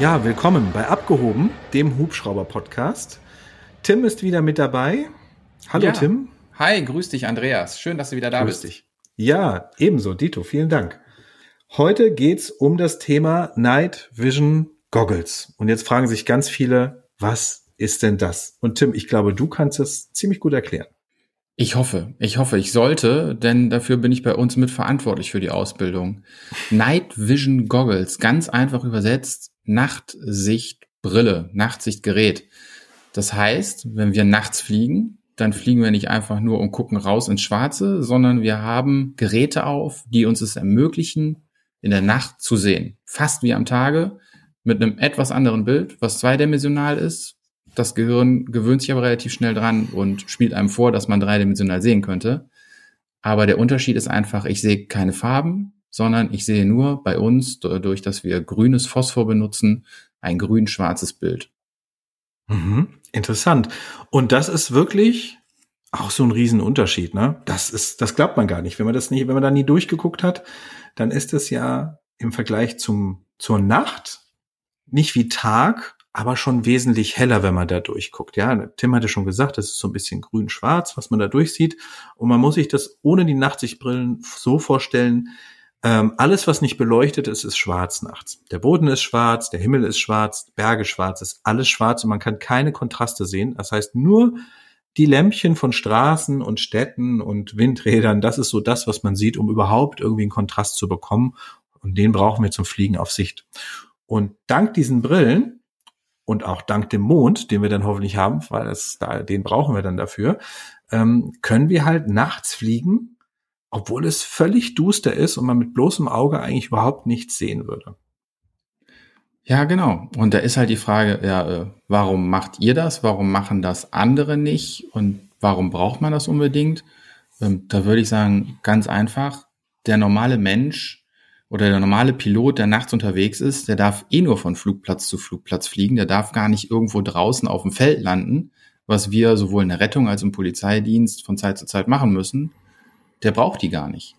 Ja, willkommen bei Abgehoben, dem Hubschrauber-Podcast. Tim ist wieder mit dabei. Hallo Ja. Tim. Hi, grüß dich, Andreas. Schön, dass du wieder da Grüß bist. dich. Ja, ebenso, Dito, vielen Dank. Heute geht's um das Thema Night Vision Goggles. Und jetzt fragen sich ganz viele, was ist denn das? Und Tim, ich glaube, du kannst es ziemlich gut erklären. Ich hoffe, ich hoffe, ich sollte, denn dafür bin ich bei uns mitverantwortlich für die Ausbildung. Night Vision Goggles, ganz einfach übersetzt, Nachtsichtbrille, Nachtsichtgerät. Das heißt, wenn wir nachts fliegen, dann fliegen wir nicht einfach nur und gucken raus ins Schwarze, sondern wir haben Geräte auf, die uns es ermöglichen, in der Nacht zu sehen. Fast wie am Tage, mit einem etwas anderen Bild, was zweidimensional ist. Das Gehirn gewöhnt sich aber relativ schnell dran und spielt einem vor, dass man dreidimensional sehen könnte. Aber der Unterschied ist einfach, ich sehe keine Farben, sondern ich sehe nur bei uns, dadurch, dass wir grünes Phosphor benutzen, ein grün-schwarzes Bild. Mhm, interessant. Und das ist wirklich auch so ein Riesenunterschied, ne? Das ist, das glaubt man gar nicht. Wenn man das nicht, wenn man da nie durchgeguckt hat, dann ist es ja im Vergleich zum, zur Nacht nicht wie Tag, aber schon wesentlich heller, wenn man da durchguckt. Ja, Tim hatte schon gesagt, das ist so ein bisschen grün-schwarz, was man da durchsieht. Und man muss sich das ohne die Nachtsichtbrillen so vorstellen, ähm, alles, was nicht beleuchtet ist, ist schwarz nachts. Der Boden ist schwarz, der Himmel ist schwarz, Berge schwarz, ist alles schwarz und man kann keine Kontraste sehen. Das heißt, nur die Lämpchen von Straßen und Städten und Windrädern, das ist so das, was man sieht, um überhaupt irgendwie einen Kontrast zu bekommen. Und den brauchen wir zum Fliegen auf Sicht. Und dank diesen Brillen und auch dank dem Mond, den wir dann hoffentlich haben, weil das, da, den brauchen wir dann dafür, ähm, können wir halt nachts fliegen, obwohl es völlig duster ist und man mit bloßem Auge eigentlich überhaupt nichts sehen würde. Ja, genau. Und da ist halt die Frage, ja, äh, warum macht ihr das? Warum machen das andere nicht? Und warum braucht man das unbedingt? Ähm, da würde ich sagen, ganz einfach, der normale Mensch oder der normale Pilot, der nachts unterwegs ist, der darf eh nur von Flugplatz zu Flugplatz fliegen. Der darf gar nicht irgendwo draußen auf dem Feld landen, was wir sowohl in der Rettung als im Polizeidienst von Zeit zu Zeit machen müssen. Der braucht die gar nicht.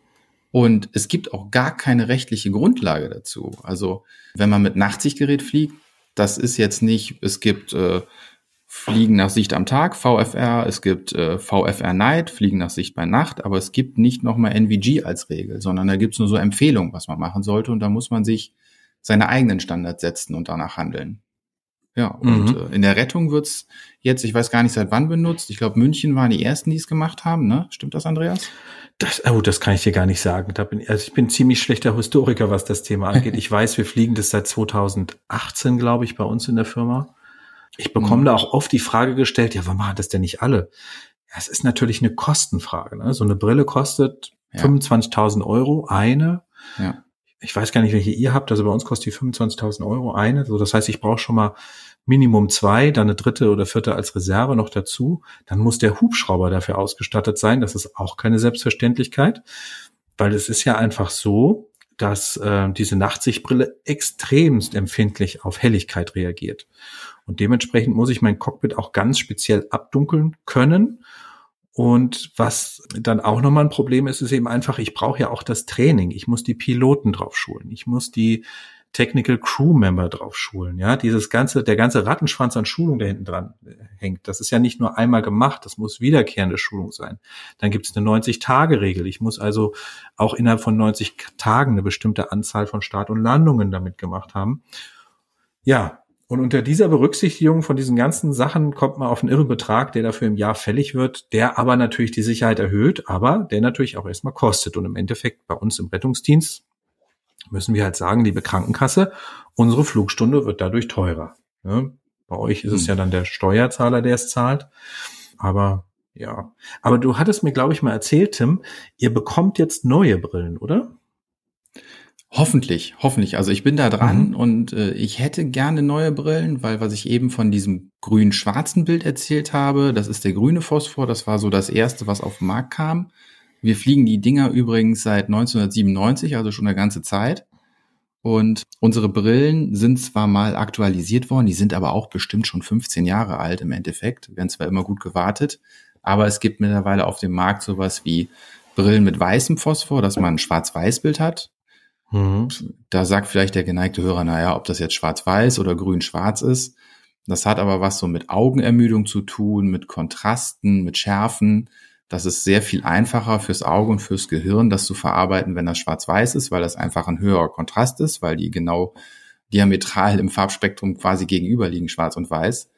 Und es gibt auch gar keine rechtliche Grundlage dazu. Also wenn man mit Nachtsichtgerät fliegt, das ist jetzt nicht, es gibt äh, Fliegen nach Sicht am Tag, VFR, es gibt äh, VFR Night, Fliegen nach Sicht bei Nacht, aber es gibt nicht nochmal NVG als Regel, sondern da gibt es nur so Empfehlungen, was man machen sollte und da muss man sich seine eigenen Standards setzen und danach handeln. Ja, und Mhm. äh, in der Rettung wird's jetzt, ich weiß gar nicht seit wann benutzt, ich glaube München waren die ersten, die es gemacht haben, ne? Stimmt das, Andreas? Das, oh, das kann ich dir gar nicht sagen. Da bin, also ich bin ziemlich schlechter Historiker, was das Thema angeht. Ich weiß, wir fliegen das seit 2018, glaube ich, bei uns in der Firma. Ich bekomme Mhm. da auch oft die Frage gestellt, ja, warum machen das denn nicht alle? Ja, es ist natürlich eine Kostenfrage. Ne? So eine Brille kostet Ja. 25.000 Euro, eine. Ja. Ich weiß gar nicht, welche ihr habt. Also bei uns kostet die 25.000 Euro eine. So, das heißt, ich brauche schon mal Minimum zwei, dann eine dritte oder vierte als Reserve noch dazu. Dann muss der Hubschrauber dafür ausgestattet sein. Das ist auch keine Selbstverständlichkeit, weil es ist ja einfach so, dass äh, diese Nachtsichtbrille extremst empfindlich auf Helligkeit reagiert. Und dementsprechend muss ich mein Cockpit auch ganz speziell abdunkeln können. Und was dann auch nochmal ein Problem ist, ist eben einfach, ich brauche ja auch das Training. Ich muss die Piloten drauf schulen. Ich muss die Technical Crew Member drauf schulen. Ja, dieses ganze, der ganze Rattenschwanz an Schulung da hinten dran äh, hängt. Das ist ja nicht nur einmal gemacht. Das muss wiederkehrende Schulung sein. Dann gibt es eine 90-Tage-Regel. Ich muss also auch innerhalb von 90 Tagen eine bestimmte Anzahl von Start- und Landungen damit gemacht haben. Ja, und unter dieser Berücksichtigung von diesen ganzen Sachen kommt man auf einen irren Betrag, der dafür im Jahr fällig wird, der aber natürlich die Sicherheit erhöht, aber der natürlich auch erstmal kostet. Und im Endeffekt bei uns im Rettungsdienst müssen wir halt sagen, liebe Krankenkasse, unsere Flugstunde wird dadurch teurer. Ja, bei euch ist es Hm. ja dann der Steuerzahler, der es zahlt. Aber ja, aber du hattest mir, glaube ich, mal erzählt, Tim, ihr bekommt jetzt neue Brillen, oder? Hoffentlich, hoffentlich. Also ich bin da dran Mhm. und äh, ich hätte gerne neue Brillen, weil was ich eben von diesem grün-schwarzen Bild erzählt habe, das ist der grüne Phosphor, das war so das erste, was auf den Markt kam. Wir fliegen die Dinger übrigens seit 1997, also schon eine ganze Zeit. Und unsere Brillen sind zwar mal aktualisiert worden, die sind aber auch bestimmt schon 15 Jahre alt im Endeffekt, werden zwar immer gut gewartet, aber es gibt mittlerweile auf dem Markt sowas wie Brillen mit weißem Phosphor, dass man ein Schwarz-Weiß-Bild hat Mhm. Da sagt vielleicht der geneigte Hörer, naja, ob das jetzt schwarz-weiß oder grün-schwarz ist. Das hat aber was so mit Augenermüdung zu tun, mit Kontrasten, mit Schärfen. Das ist sehr viel einfacher fürs Auge und fürs Gehirn, das zu verarbeiten, wenn das schwarz-weiß ist, weil das einfach ein höherer Kontrast ist, weil die genau diametral im Farbspektrum quasi gegenüberliegen, schwarz und weiß.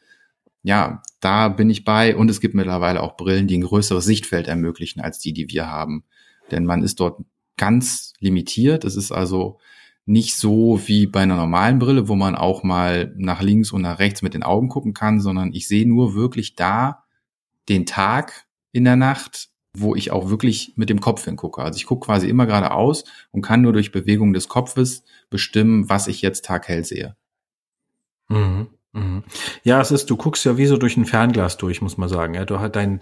Ja, da bin ich bei. Und es gibt mittlerweile auch Brillen, die ein größeres Sichtfeld ermöglichen als die, die wir haben. Denn man ist dort ganz limitiert. Es ist also nicht so wie bei einer normalen Brille, wo man auch mal nach links und nach rechts mit den Augen gucken kann, sondern ich sehe nur wirklich da den Tag in der Nacht, wo ich auch wirklich mit dem Kopf hingucke. Also ich gucke quasi immer geradeaus und kann nur durch Bewegung des Kopfes bestimmen, was ich jetzt taghell sehe. Mhm. Mhm. Ja, es ist, du guckst ja wie so durch ein Fernglas durch, muss man sagen. Ja, du hast dein,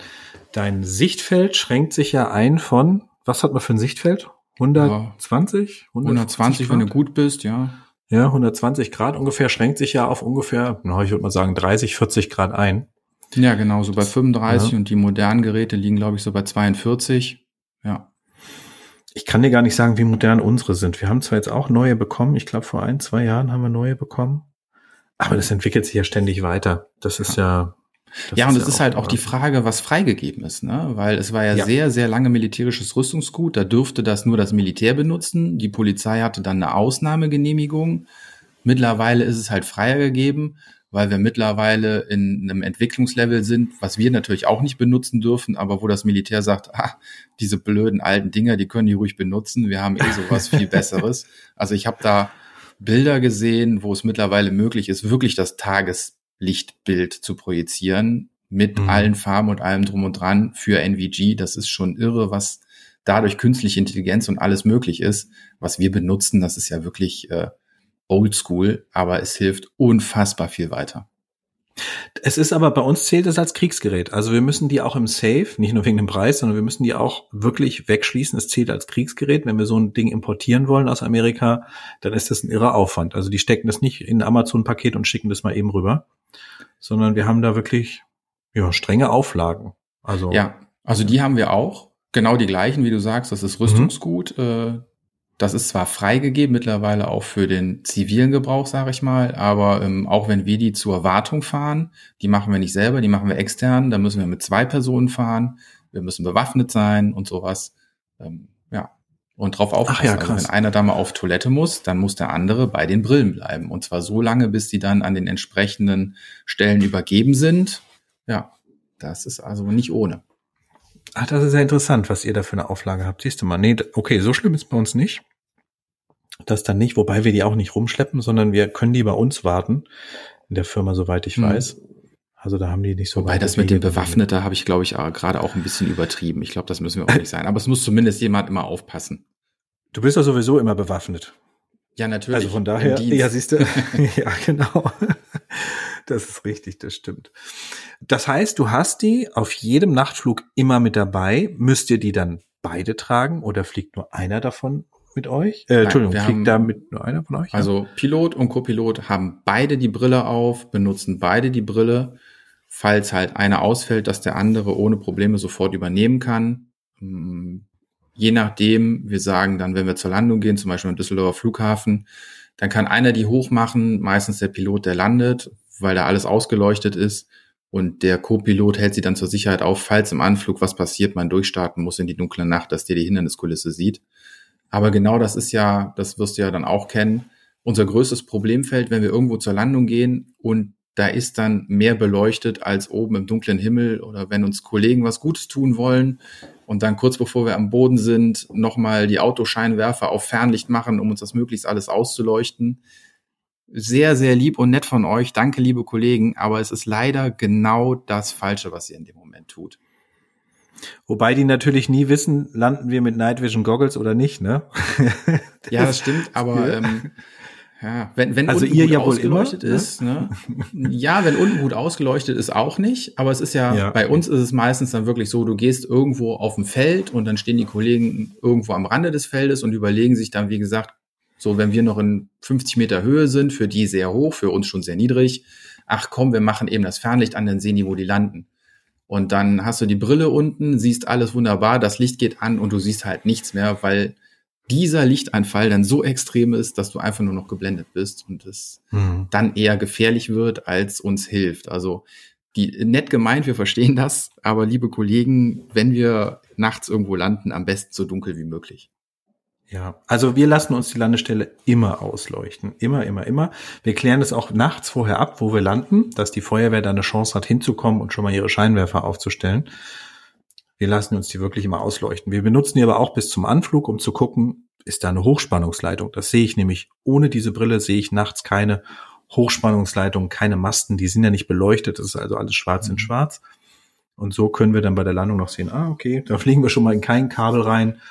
dein Sichtfeld schränkt sich ja ein von, was hat man für ein Sichtfeld? 120? 120, wenn du gut bist, ja. Ja, 120 Grad ungefähr schränkt sich ja auf ungefähr, na, ich würde mal sagen 30, 40 Grad ein. Ja, genau, so bei 35 ja. und die modernen Geräte liegen, glaube ich, so bei 42. Ja. Ich kann dir gar nicht sagen, wie modern unsere sind. Wir haben zwar jetzt auch neue bekommen, ich glaube vor ein, zwei Jahren haben wir neue bekommen, aber das entwickelt sich ja ständig weiter. Das ist ja, ja, und es ist, ja halt auch die Frage, was freigegeben ist, ne? Weil es war ja, ja, sehr, sehr lange militärisches Rüstungsgut. Da dürfte das nur das Militär benutzen. Die Polizei hatte dann eine Ausnahmegenehmigung. Mittlerweile ist es halt freier gegeben, weil wir mittlerweile in einem Entwicklungslevel sind, was wir natürlich auch nicht benutzen dürfen, aber wo das Militär sagt, ah, diese blöden alten Dinger, die können die ruhig benutzen. Wir haben eh sowas viel Besseres. Also ich habe da Bilder gesehen, wo es mittlerweile möglich ist, wirklich das Tages Lichtbild zu projizieren mit mhm. allen Farben und allem drum und dran für NVG. Das ist schon irre, was dadurch künstliche Intelligenz und alles möglich ist. Was wir benutzen, das ist ja wirklich äh, oldschool, aber es hilft unfassbar viel weiter. Es ist aber bei uns zählt es als Kriegsgerät. Also wir müssen die auch im Safe, nicht nur wegen dem Preis, sondern wir müssen die auch wirklich wegschließen. Es zählt als Kriegsgerät. Wenn wir so ein Ding importieren wollen aus Amerika, dann ist das ein irrer Aufwand. Also die stecken das nicht in ein Amazon-Paket und schicken das mal eben rüber sondern wir haben da wirklich ja, strenge Auflagen. Also ja, also die haben wir auch. Genau die gleichen, wie du sagst, das ist Rüstungsgut. Mhm. Das ist zwar freigegeben mittlerweile auch für den zivilen Gebrauch, sage ich mal, aber ähm, auch wenn wir die zur Wartung fahren, die machen wir nicht selber, die machen wir extern, da müssen wir mit zwei Personen fahren, wir müssen bewaffnet sein und sowas. Ähm, ja, und drauf aufpassen. Ja, also wenn einer da mal auf Toilette muss, dann muss der andere bei den Brillen bleiben. Und zwar so lange, bis die dann an den entsprechenden Stellen übergeben sind. Ja, das ist also nicht ohne. Ach, das ist ja interessant, was ihr da für eine Auflage habt. Siehst du mal, nee, okay, so schlimm ist bei uns nicht. Das dann nicht, wobei wir die auch nicht rumschleppen, sondern wir können die bei uns warten. In der Firma, soweit ich mhm. weiß. Also da haben die nicht so. Wobei das mit dem Bewaffneter habe ich, glaube ich, gerade auch ein bisschen übertrieben. Ich glaube, das müssen wir auch nicht sein. Aber es muss zumindest jemand immer aufpassen. Du bist ja sowieso immer bewaffnet. Ja, natürlich. Also von daher, ja, siehst du. ja, genau. Das ist richtig, das stimmt. Das heißt, du hast die auf jedem Nachtflug immer mit dabei. Müsst ihr die dann beide tragen oder fliegt nur einer davon mit euch? Äh, Nein, Entschuldigung, fliegt haben, da mit nur einer von euch? Also Pilot und Copilot haben beide die Brille auf, benutzen beide die Brille falls halt einer ausfällt, dass der andere ohne Probleme sofort übernehmen kann. Hm, je nachdem, wir sagen dann, wenn wir zur Landung gehen, zum Beispiel am Düsseldorfer Flughafen, dann kann einer die hochmachen, meistens der Pilot, der landet, weil da alles ausgeleuchtet ist. Und der Co-Pilot hält sie dann zur Sicherheit auf, falls im Anflug was passiert, man durchstarten muss in die dunkle Nacht, dass der die Hinderniskulisse sieht. Aber genau das ist ja, das wirst du ja dann auch kennen, unser größtes Problemfeld, wenn wir irgendwo zur Landung gehen und da ist dann mehr beleuchtet als oben im dunklen Himmel oder wenn uns Kollegen was Gutes tun wollen und dann kurz bevor wir am Boden sind, nochmal die Autoscheinwerfer auf Fernlicht machen, um uns das möglichst alles auszuleuchten. Sehr, sehr lieb und nett von euch. Danke, liebe Kollegen. Aber es ist leider genau das Falsche, was ihr in dem Moment tut. Wobei die natürlich nie wissen, landen wir mit Night Vision Goggles oder nicht, ne? ja, das stimmt, aber ähm, ja, wenn, wenn also unten ihr gut ja ausgeleuchtet immer, ist, ne? ja, wenn unten gut ausgeleuchtet ist, auch nicht. Aber es ist ja, ja, bei uns ist es meistens dann wirklich so, du gehst irgendwo auf dem Feld und dann stehen die Kollegen irgendwo am Rande des Feldes und überlegen sich dann, wie gesagt, so, wenn wir noch in 50 Meter Höhe sind, für die sehr hoch, für uns schon sehr niedrig. Ach komm, wir machen eben das Fernlicht an, dann sehen die, wo die landen. Und dann hast du die Brille unten, siehst alles wunderbar, das Licht geht an und du siehst halt nichts mehr, weil dieser Lichteinfall dann so extrem ist, dass du einfach nur noch geblendet bist und es mhm. dann eher gefährlich wird, als uns hilft. Also die nett gemeint, wir verstehen das, aber liebe Kollegen, wenn wir nachts irgendwo landen, am besten so dunkel wie möglich. Ja, also wir lassen uns die Landestelle immer ausleuchten. Immer, immer, immer. Wir klären es auch nachts vorher ab, wo wir landen, dass die Feuerwehr da eine Chance hat, hinzukommen und schon mal ihre Scheinwerfer aufzustellen. Wir lassen uns die wirklich immer ausleuchten. Wir benutzen die aber auch bis zum Anflug, um zu gucken, ist da eine Hochspannungsleitung. Das sehe ich nämlich. Ohne diese Brille sehe ich nachts keine Hochspannungsleitung, keine Masten. Die sind ja nicht beleuchtet. Das ist also alles schwarz in mhm. schwarz. Und so können wir dann bei der Landung noch sehen, ah, okay, da fliegen wir schon mal in kein Kabel rein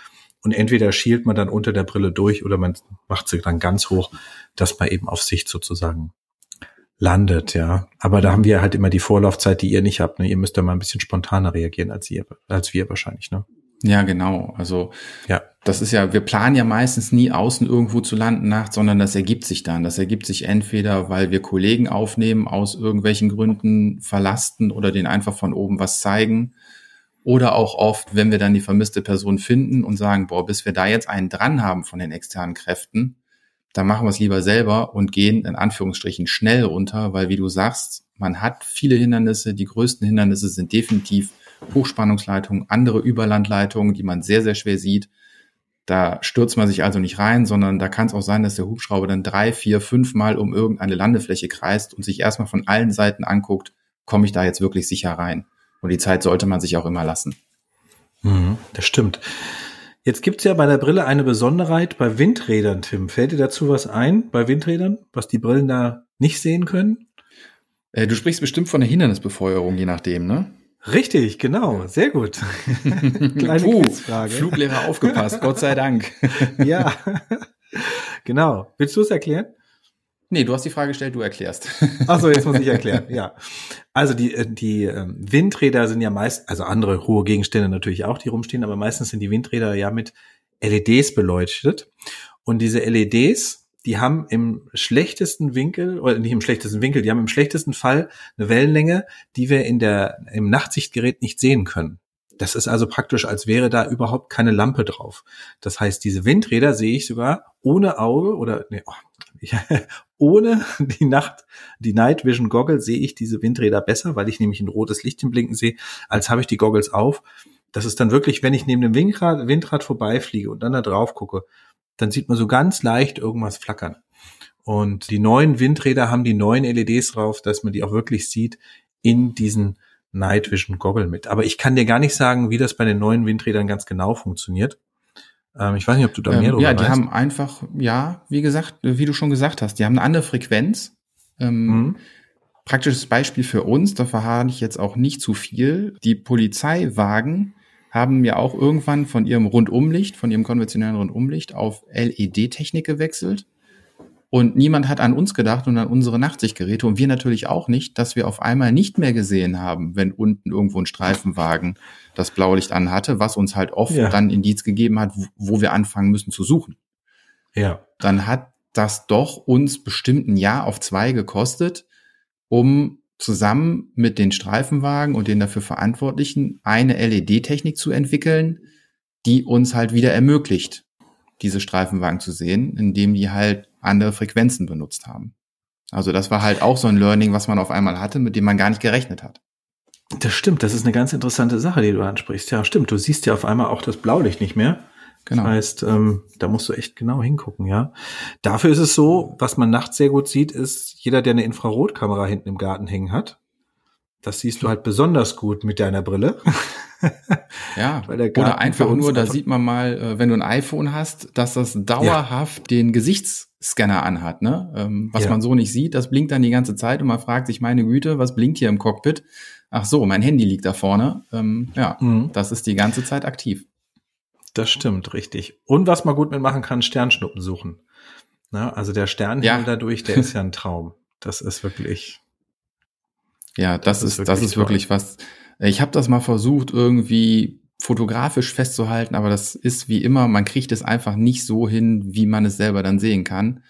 und entweder schielt man dann unter der Brille durch oder man macht sie dann ganz hoch, dass man eben auf Sicht sozusagen landet, ja. Aber da haben wir halt immer die Vorlaufzeit, die ihr nicht habt. Ne? Ihr müsst da mal ein bisschen spontaner reagieren als ihr, als wir wahrscheinlich, ne? Ja, genau. Also ja. das ist ja, wir planen ja meistens nie außen irgendwo zu landen nachts, sondern das ergibt sich dann. Das ergibt sich entweder, weil wir Kollegen aufnehmen, aus irgendwelchen Gründen verlasten oder denen einfach von oben was zeigen oder auch oft, wenn wir dann die vermisste Person finden und sagen, boah, bis wir da jetzt einen dran haben von den externen Kräften, dann machen wir es lieber selber und gehen in Anführungsstrichen schnell runter, weil wie du sagst, man hat viele Hindernisse. Die größten Hindernisse sind definitiv Hochspannungsleitungen, andere Überlandleitungen, die man sehr, sehr schwer sieht. Da stürzt man sich also nicht rein, sondern da kann es auch sein, dass der Hubschrauber dann drei, vier, fünf Mal um irgendeine Landefläche kreist und sich erstmal von allen Seiten anguckt, komme ich da jetzt wirklich sicher rein. Und die Zeit sollte man sich auch immer lassen. Mhm, das stimmt. Jetzt gibt's ja bei der Brille eine Besonderheit bei Windrädern, Tim. Fällt dir dazu was ein bei Windrädern, was die Brillen da nicht sehen können? Äh, du sprichst bestimmt von der Hindernisbefeuerung, je nachdem, ne? Richtig, genau, sehr gut. Kleine Puh, Quizfrage. Fluglehrer aufgepasst, Gott sei Dank. ja, genau. Willst du es erklären? Nee, du hast die Frage gestellt, du erklärst. Achso, jetzt muss ich erklären, ja. Also die, äh, die ähm, Windräder sind ja meist, also andere hohe Gegenstände natürlich auch, die rumstehen, aber meistens sind die Windräder ja mit LEDs beleuchtet. Und diese LEDs, die haben im schlechtesten Winkel, oder nicht im schlechtesten Winkel, die haben im schlechtesten Fall eine Wellenlänge, die wir in der, im Nachtsichtgerät nicht sehen können. Das ist also praktisch, als wäre da überhaupt keine Lampe drauf. Das heißt, diese Windräder sehe ich sogar ohne Auge oder nee, oh, ohne die Nacht, die Night Vision Goggles sehe ich diese Windräder besser, weil ich nämlich ein rotes Lichtchen blinken sehe, als habe ich die Goggles auf. Das ist dann wirklich, wenn ich neben dem Windrad, Windrad vorbeifliege und dann da drauf gucke, dann sieht man so ganz leicht irgendwas flackern. Und die neuen Windräder haben die neuen LEDs drauf, dass man die auch wirklich sieht in diesen Night Vision Goggle mit. Aber ich kann dir gar nicht sagen, wie das bei den neuen Windrädern ganz genau funktioniert. Ähm, ich weiß nicht, ob du da mehr ähm, drüber Ja, die weißt. haben einfach, ja, wie gesagt, wie du schon gesagt hast, die haben eine andere Frequenz. Ähm, mhm. Praktisches Beispiel für uns, da verharre ich jetzt auch nicht zu viel. Die Polizeiwagen haben ja auch irgendwann von ihrem Rundumlicht, von ihrem konventionellen Rundumlicht auf LED-Technik gewechselt. Und niemand hat an uns gedacht und an unsere Nachtsichtgeräte und wir natürlich auch nicht, dass wir auf einmal nicht mehr gesehen haben, wenn unten irgendwo ein Streifenwagen das Blaulicht anhatte, was uns halt oft ja. dann Indiz gegeben hat, wo wir anfangen müssen zu suchen. Ja. Dann hat das doch uns bestimmt ein Jahr auf zwei gekostet, um zusammen mit den Streifenwagen und den dafür Verantwortlichen eine LED-Technik zu entwickeln, die uns halt wieder ermöglicht, diese Streifenwagen zu sehen, indem die halt andere Frequenzen benutzt haben. Also das war halt auch so ein Learning, was man auf einmal hatte, mit dem man gar nicht gerechnet hat. Das stimmt, das ist eine ganz interessante Sache, die du ansprichst. Ja, stimmt, du siehst ja auf einmal auch das Blaulicht nicht mehr. Genau. Das heißt, ähm, da musst du echt genau hingucken, ja. Dafür ist es so, was man nachts sehr gut sieht, ist jeder, der eine Infrarotkamera hinten im Garten hängen hat. Das siehst du halt besonders gut mit deiner Brille. ja, oder einfach nur, da sieht man mal, äh, wenn du ein iPhone hast, dass das dauerhaft ja. den Gesichtsscanner anhat, ne? Ähm, was ja. man so nicht sieht, das blinkt dann die ganze Zeit und man fragt sich, meine Güte, was blinkt hier im Cockpit? Ach so, mein Handy liegt da vorne. Ähm, ja, mhm. das ist die ganze Zeit aktiv. Das stimmt, richtig. Und was man gut mitmachen kann, Sternschnuppen suchen. Na, also der Sternhimmel ja. dadurch, der ist ja ein Traum. Das ist wirklich. Ja, das, das ist, ist das ist wirklich was. Ich habe das mal versucht, irgendwie fotografisch festzuhalten, aber das ist wie immer, man kriegt es einfach nicht so hin, wie man es selber dann sehen kann.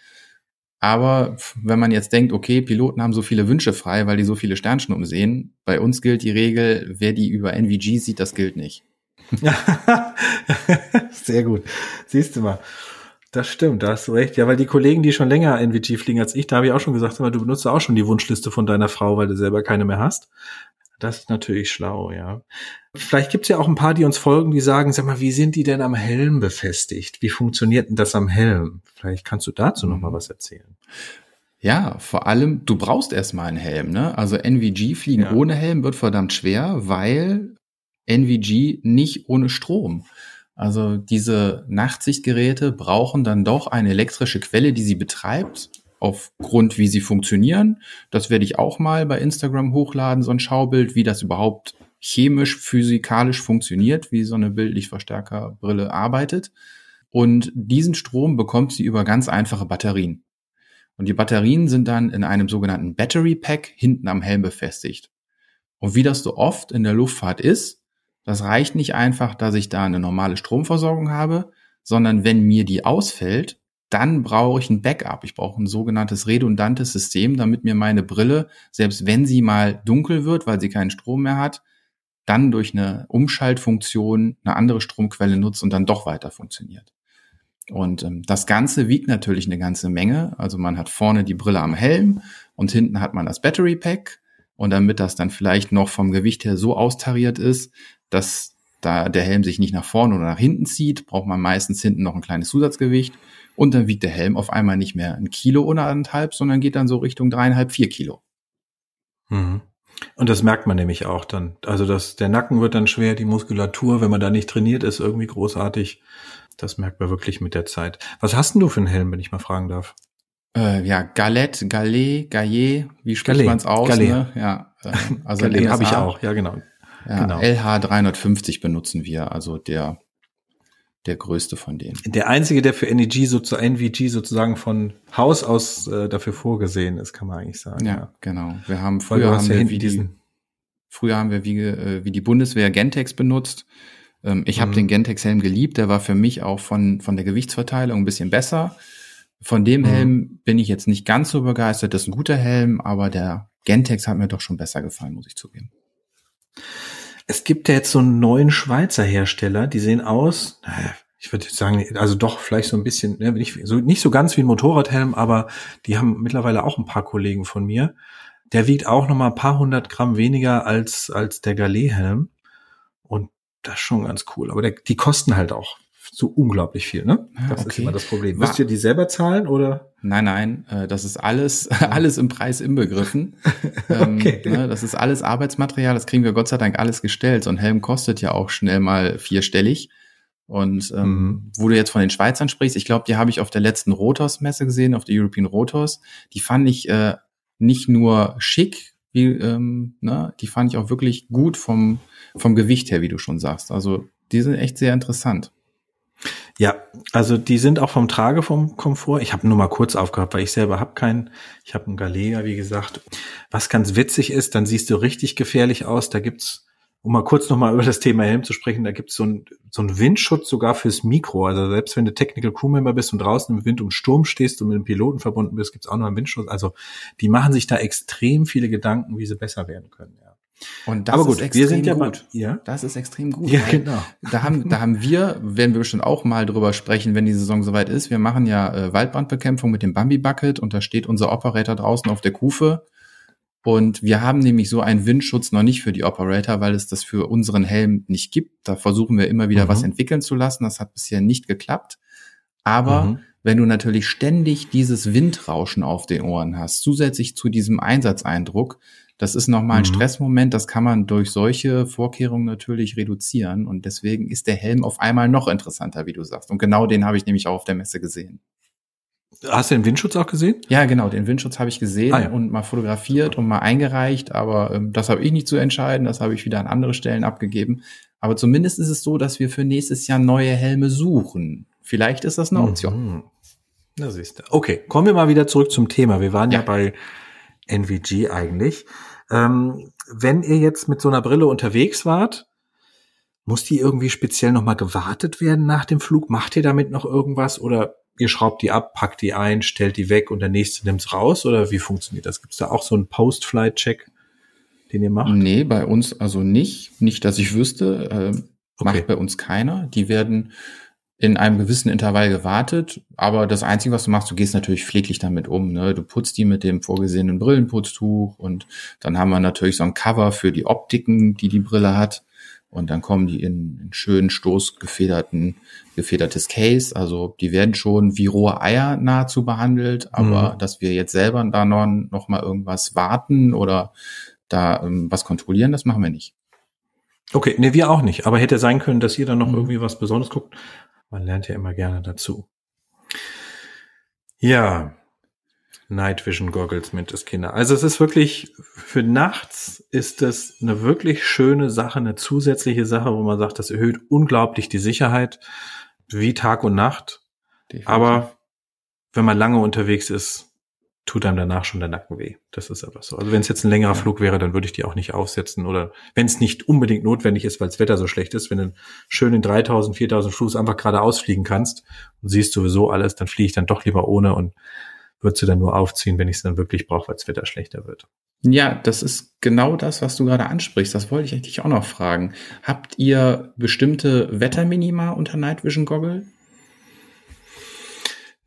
Aber wenn man jetzt denkt, okay, Piloten haben so viele Wünsche frei, weil die so viele Sternschnuppen sehen, bei uns gilt die Regel, wer die über NVG sieht, das gilt nicht. Sehr gut. Siehst du mal. Das stimmt, da hast du recht. Ja, weil die Kollegen, die schon länger NVG fliegen als ich, da habe ich auch schon gesagt, du benutzt auch schon die Wunschliste von deiner Frau, weil du selber keine mehr hast. Das ist natürlich schlau, ja. Vielleicht gibt's ja auch ein paar, die uns folgen, die sagen, sag mal, wie sind die denn am Helm befestigt? Wie funktioniert denn das am Helm? Vielleicht kannst du dazu noch mal was erzählen. Ja, vor allem, du brauchst erstmal einen Helm, ne? Also NVG fliegen ja. ohne Helm wird verdammt schwer, weil NVG nicht ohne Strom. Also diese Nachtsichtgeräte brauchen dann doch eine elektrische Quelle, die sie betreibt, aufgrund wie sie funktionieren. Das werde ich auch mal bei Instagram hochladen, so ein Schaubild, wie das überhaupt chemisch, physikalisch funktioniert, wie so eine Bildlichtverstärkerbrille arbeitet. Und diesen Strom bekommt sie über ganz einfache Batterien. Und die Batterien sind dann in einem sogenannten Battery Pack hinten am Helm befestigt. Und wie das so oft in der Luftfahrt ist, das reicht nicht einfach, dass ich da eine normale Stromversorgung habe, sondern wenn mir die ausfällt, dann brauche ich ein Backup. Ich brauche ein sogenanntes redundantes System, damit mir meine Brille, selbst wenn sie mal dunkel wird, weil sie keinen Strom mehr hat, dann durch eine Umschaltfunktion eine andere Stromquelle nutzt und dann doch weiter funktioniert. Und ähm, das Ganze wiegt natürlich eine ganze Menge. Also man hat vorne die Brille am Helm und hinten hat man das Battery Pack. Und damit das dann vielleicht noch vom Gewicht her so austariert ist, dass da der Helm sich nicht nach vorne oder nach hinten zieht, braucht man meistens hinten noch ein kleines Zusatzgewicht. Und dann wiegt der Helm auf einmal nicht mehr ein Kilo oder anderthalb, sondern geht dann so Richtung dreieinhalb, vier Kilo. Mhm. Und das merkt man nämlich auch dann. Also das, der Nacken wird dann schwer, die Muskulatur, wenn man da nicht trainiert ist, irgendwie großartig. Das merkt man wirklich mit der Zeit. Was hast denn du für einen Helm, wenn ich mal fragen darf? Äh, ja, Galette, Gallet, Gaillet, wie spricht man es aus? Gallet. Ne? Ja, äh, also habe ich auch, ja genau. Ja, genau. LH 350 benutzen wir, also der der größte von denen. Der einzige, der für NEG sozusagen, NVG sozusagen von Haus aus äh, dafür vorgesehen ist, kann man eigentlich sagen. Ja, ja. genau. Wir haben früher haben wir wie die, früher haben wir wie, äh, wie die Bundeswehr Gentex benutzt. Ähm, ich mhm. habe den Gentex-Helm geliebt. Der war für mich auch von von der Gewichtsverteilung ein bisschen besser. Von dem mhm. Helm bin ich jetzt nicht ganz so begeistert. Das ist ein guter Helm, aber der Gentex hat mir doch schon besser gefallen, muss ich zugeben. Es gibt ja jetzt so einen neuen Schweizer Hersteller, die sehen aus, ich würde sagen, also doch vielleicht so ein bisschen, ne, nicht so, nicht so ganz wie ein Motorradhelm, aber die haben mittlerweile auch ein paar Kollegen von mir. Der wiegt auch noch mal ein paar hundert Gramm weniger als, als der Galet-Helm. Und das ist schon ganz cool. Aber der, die kosten halt auch so unglaublich viel, ne? Ah, das okay. ist immer das Problem. Müsst ihr die selber zahlen oder? Nein, nein, äh, das ist alles, alles im Preis inbegriffen. Ähm, okay. Ne, das ist alles Arbeitsmaterial, das kriegen wir Gott sei Dank alles gestellt. So ein Helm kostet ja auch schnell mal vierstellig. Und ähm, mhm. wo du jetzt von den Schweizern sprichst, ich glaube, die habe ich auf der letzten Rotos-Messe gesehen, auf der European Rotos. Die fand ich äh, nicht nur schick, wie, ähm, ne, die fand ich auch wirklich gut vom, vom Gewicht her, wie du schon sagst. Also die sind echt sehr interessant. Ja, also die sind auch vom Trage vom Komfort. Ich habe nur mal kurz aufgehabt, weil ich selber habe keinen. Ich habe einen Galega, wie gesagt. Was ganz witzig ist, dann siehst du richtig gefährlich aus. Da gibt's, um mal kurz nochmal über das Thema Helm zu sprechen, da gibt's so ein so ein Windschutz sogar fürs Mikro. Also selbst wenn du Technical Crew Member bist und draußen im Wind und Sturm stehst und mit dem Piloten verbunden bist, gibt's auch noch einen Windschutz. Also die machen sich da extrem viele Gedanken, wie sie besser werden können. Ja. Und das Aber gut, ist wir sind ja gut. Ja? Das ist extrem gut. Ja, genau. Da haben, da haben wir, werden wir bestimmt auch mal drüber sprechen, wenn die Saison soweit ist. Wir machen ja äh, Waldbrandbekämpfung mit dem Bambi Bucket und da steht unser Operator draußen auf der Kufe. Und wir haben nämlich so einen Windschutz noch nicht für die Operator, weil es das für unseren Helm nicht gibt. Da versuchen wir immer wieder mhm. was entwickeln zu lassen. Das hat bisher nicht geklappt. Aber mhm. wenn du natürlich ständig dieses Windrauschen auf den Ohren hast, zusätzlich zu diesem Einsatzeindruck, das ist nochmal ein mhm. Stressmoment, das kann man durch solche Vorkehrungen natürlich reduzieren. Und deswegen ist der Helm auf einmal noch interessanter, wie du sagst. Und genau den habe ich nämlich auch auf der Messe gesehen. Hast du den Windschutz auch gesehen? Ja, genau, den Windschutz habe ich gesehen ah, ja. und mal fotografiert und mal eingereicht, aber ähm, das habe ich nicht zu entscheiden, das habe ich wieder an andere Stellen abgegeben. Aber zumindest ist es so, dass wir für nächstes Jahr neue Helme suchen. Vielleicht ist das eine Option. Mhm. Na siehst du. Okay, kommen wir mal wieder zurück zum Thema. Wir waren ja, ja bei NVG eigentlich. Ähm, wenn ihr jetzt mit so einer Brille unterwegs wart, muss die irgendwie speziell nochmal gewartet werden nach dem Flug? Macht ihr damit noch irgendwas oder ihr schraubt die ab, packt die ein, stellt die weg und der nächste nimmt's raus oder wie funktioniert das? Gibt's da auch so einen Post-Flight-Check, den ihr macht? Nee, bei uns also nicht. Nicht, dass ich wüsste. Ähm, Okay. Macht bei uns keiner. Die werden in einem gewissen Intervall gewartet, aber das Einzige, was du machst, du gehst natürlich pfleglich damit um. Ne? Du putzt die mit dem vorgesehenen Brillenputztuch und dann haben wir natürlich so ein Cover für die Optiken, die die Brille hat. Und dann kommen die in, in schönen stoßgefederten, gefedertes Case. Also die werden schon wie rohe Eier nahezu behandelt, aber mhm. dass wir jetzt selber da noch, noch mal irgendwas warten oder da ähm, was kontrollieren, das machen wir nicht. Okay, nee, wir auch nicht. Aber hätte sein können, dass ihr dann noch mhm. irgendwie was Besonderes guckt. Man lernt ja immer gerne dazu. Ja, Night Vision Goggles mit das Kinder. Also es ist wirklich, für nachts ist es eine wirklich schöne Sache, eine zusätzliche Sache, wo man sagt, das erhöht unglaublich die Sicherheit, wie Tag und Nacht. Definitiv. Aber wenn man lange unterwegs ist, tut einem danach schon der Nacken weh. Das ist aber so. Also wenn es jetzt ein längerer. Flug wäre, dann würde ich die auch nicht aufsetzen oder wenn es nicht unbedingt notwendig ist, weil das Wetter so schlecht ist, wenn du schön in 3000, 4000 Fuß einfach gerade ausfliegen kannst und siehst sowieso alles, dann fliege ich dann doch lieber ohne und würde sie dann nur aufziehen, wenn ich es dann wirklich brauche, weil das Wetter schlechter wird. Ja, das ist genau das, was du gerade ansprichst. Das wollte ich eigentlich auch noch fragen. Habt ihr bestimmte Wetterminima unter Night Vision Goggle?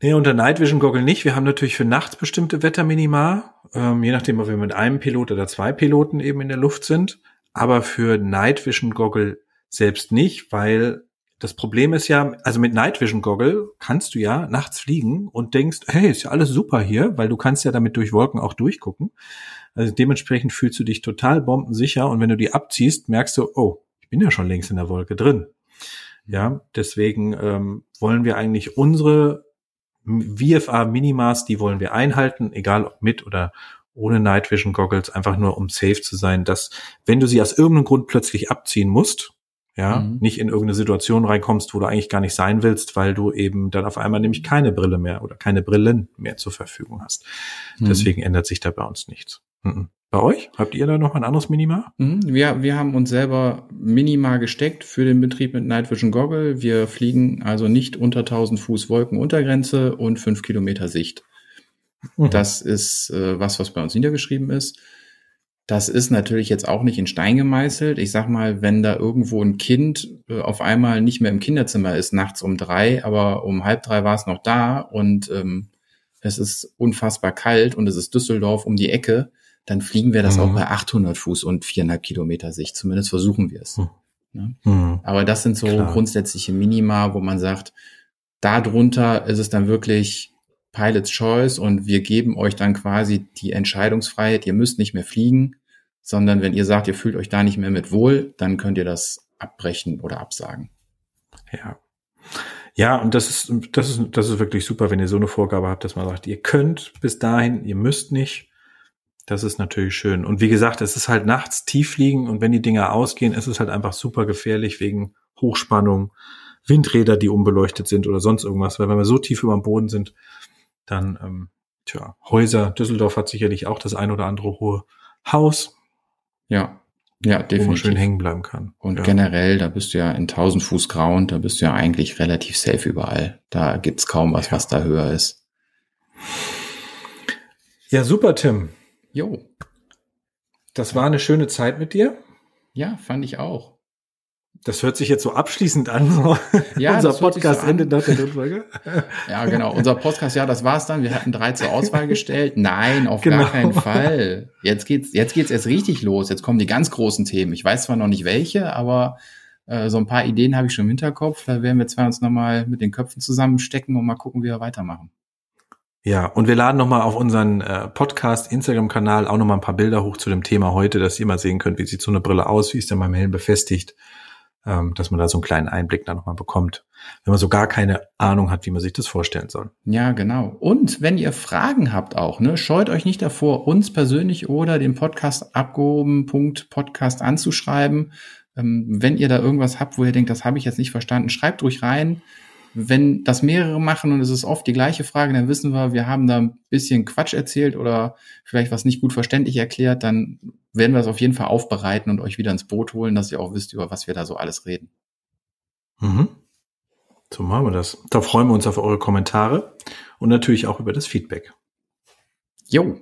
Nee, unter Night Vision Goggle nicht. Wir haben natürlich für nachts bestimmte Wetterminima, ähm, je nachdem, ob wir mit einem Pilot oder zwei Piloten eben in der Luft sind. Aber für Night Vision Goggle selbst nicht, weil das Problem ist ja, also mit Night Vision Goggle kannst du ja nachts fliegen und denkst, hey, ist ja alles super hier, weil du kannst ja damit durch Wolken auch durchgucken. Also dementsprechend fühlst du dich total bombensicher und wenn du die abziehst, merkst du, oh, ich bin ja schon längst in der Wolke drin. Ja, deswegen ähm, wollen wir eigentlich unsere VFA Minimas, die wollen wir einhalten, egal ob mit oder ohne Night Vision Goggles, einfach nur um safe zu sein, dass wenn du sie aus irgendeinem Grund plötzlich abziehen musst, ja, mhm. nicht in irgendeine Situation reinkommst, wo du eigentlich gar nicht sein willst, weil du eben dann auf einmal nämlich keine Brille mehr oder keine Brillen mehr zur Verfügung hast. Mhm. Deswegen ändert sich da bei uns nichts. Mhm. Bei euch? Habt ihr da noch ein anderes Minima? Mhm. Wir, wir haben uns selber Minima gesteckt für den Betrieb mit Night Vision Goggle. Wir fliegen also nicht unter 1000 Fuß Wolkenuntergrenze und 5 Kilometer Sicht. Mhm. Das ist äh, was, was bei uns niedergeschrieben ist. Das ist natürlich jetzt auch nicht in Stein gemeißelt. Ich sag mal, wenn da irgendwo ein Kind äh, auf einmal nicht mehr im Kinderzimmer ist, nachts um drei, aber um halb drei war es noch da und ähm, es ist unfassbar kalt und es ist Düsseldorf um die Ecke, dann fliegen wir das mhm. auch bei 800 Fuß und viereinhalb Kilometer Sicht. Zumindest versuchen wir es. Mhm. Ne? Mhm. Aber das sind so Klar. grundsätzliche Minima, wo man sagt, darunter ist es dann wirklich Pilot's Choice und wir geben euch dann quasi die Entscheidungsfreiheit. Ihr müsst nicht mehr fliegen, sondern wenn ihr sagt, ihr fühlt euch da nicht mehr mit wohl, dann könnt ihr das abbrechen oder absagen. Ja. Ja, und das ist, das ist, das ist wirklich super, wenn ihr so eine Vorgabe habt, dass man sagt, ihr könnt bis dahin, ihr müsst nicht. Das ist natürlich schön. Und wie gesagt, es ist halt nachts tief liegen und wenn die Dinger ausgehen, ist es halt einfach super gefährlich wegen Hochspannung, Windräder, die unbeleuchtet sind oder sonst irgendwas. Weil wenn wir so tief über dem Boden sind, dann, ähm, tja, Häuser, Düsseldorf hat sicherlich auch das ein oder andere hohe Haus. Ja, ja, definitiv. Wo man schön hängen bleiben kann. Und ja. generell, da bist du ja in 1000 Fuß Ground, da bist du ja eigentlich relativ safe überall. Da gibt's kaum was, ja. was da höher ist. Ja, super, Tim. Jo. Das war eine schöne Zeit mit dir. Ja, fand ich auch. Das hört sich jetzt so abschließend an. So. Ja, unser Podcast so endet nach der Notfolge. ja, genau. Unser Podcast, ja, das war's dann. Wir hatten drei zur Auswahl gestellt. Nein, auf genau. gar keinen Fall. Jetzt geht's, jetzt geht's erst richtig los. Jetzt kommen die ganz großen Themen. Ich weiß zwar noch nicht welche, aber äh, so ein paar Ideen habe ich schon im Hinterkopf. Da werden wir zwei uns nochmal mit den Köpfen zusammenstecken und mal gucken, wie wir weitermachen. Ja, und wir laden nochmal auf unseren äh, Podcast, Instagram-Kanal auch nochmal ein paar Bilder hoch zu dem Thema heute, dass ihr mal sehen könnt, wie sieht so eine Brille aus, wie ist der beim Helm befestigt, ähm, dass man da so einen kleinen Einblick da nochmal bekommt, wenn man so gar keine Ahnung hat, wie man sich das vorstellen soll. Ja, genau. Und wenn ihr Fragen habt auch, ne, scheut euch nicht davor, uns persönlich oder den Podcast abgehoben.podcast anzuschreiben. Ähm, wenn ihr da irgendwas habt, wo ihr denkt, das habe ich jetzt nicht verstanden, schreibt ruhig rein. Wenn das mehrere machen und es ist oft die gleiche Frage, dann wissen wir, wir haben da ein bisschen Quatsch erzählt oder vielleicht was nicht gut verständlich erklärt, dann werden wir es auf jeden Fall aufbereiten und euch wieder ins Boot holen, dass ihr auch wisst, über was wir da so alles reden. Mhm. So machen wir das. Da freuen wir uns auf eure Kommentare und natürlich auch über das Feedback. Jo,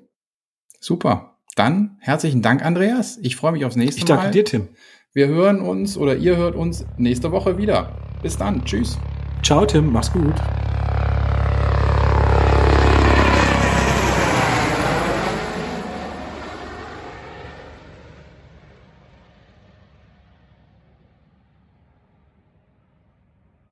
super. Dann herzlichen Dank, Andreas. Ich freue mich aufs nächste Mal. Ich danke Mal. dir, Tim. Wir hören uns oder ihr hört uns nächste Woche wieder. Bis dann. Tschüss. Ciao, Tim. Mach's gut.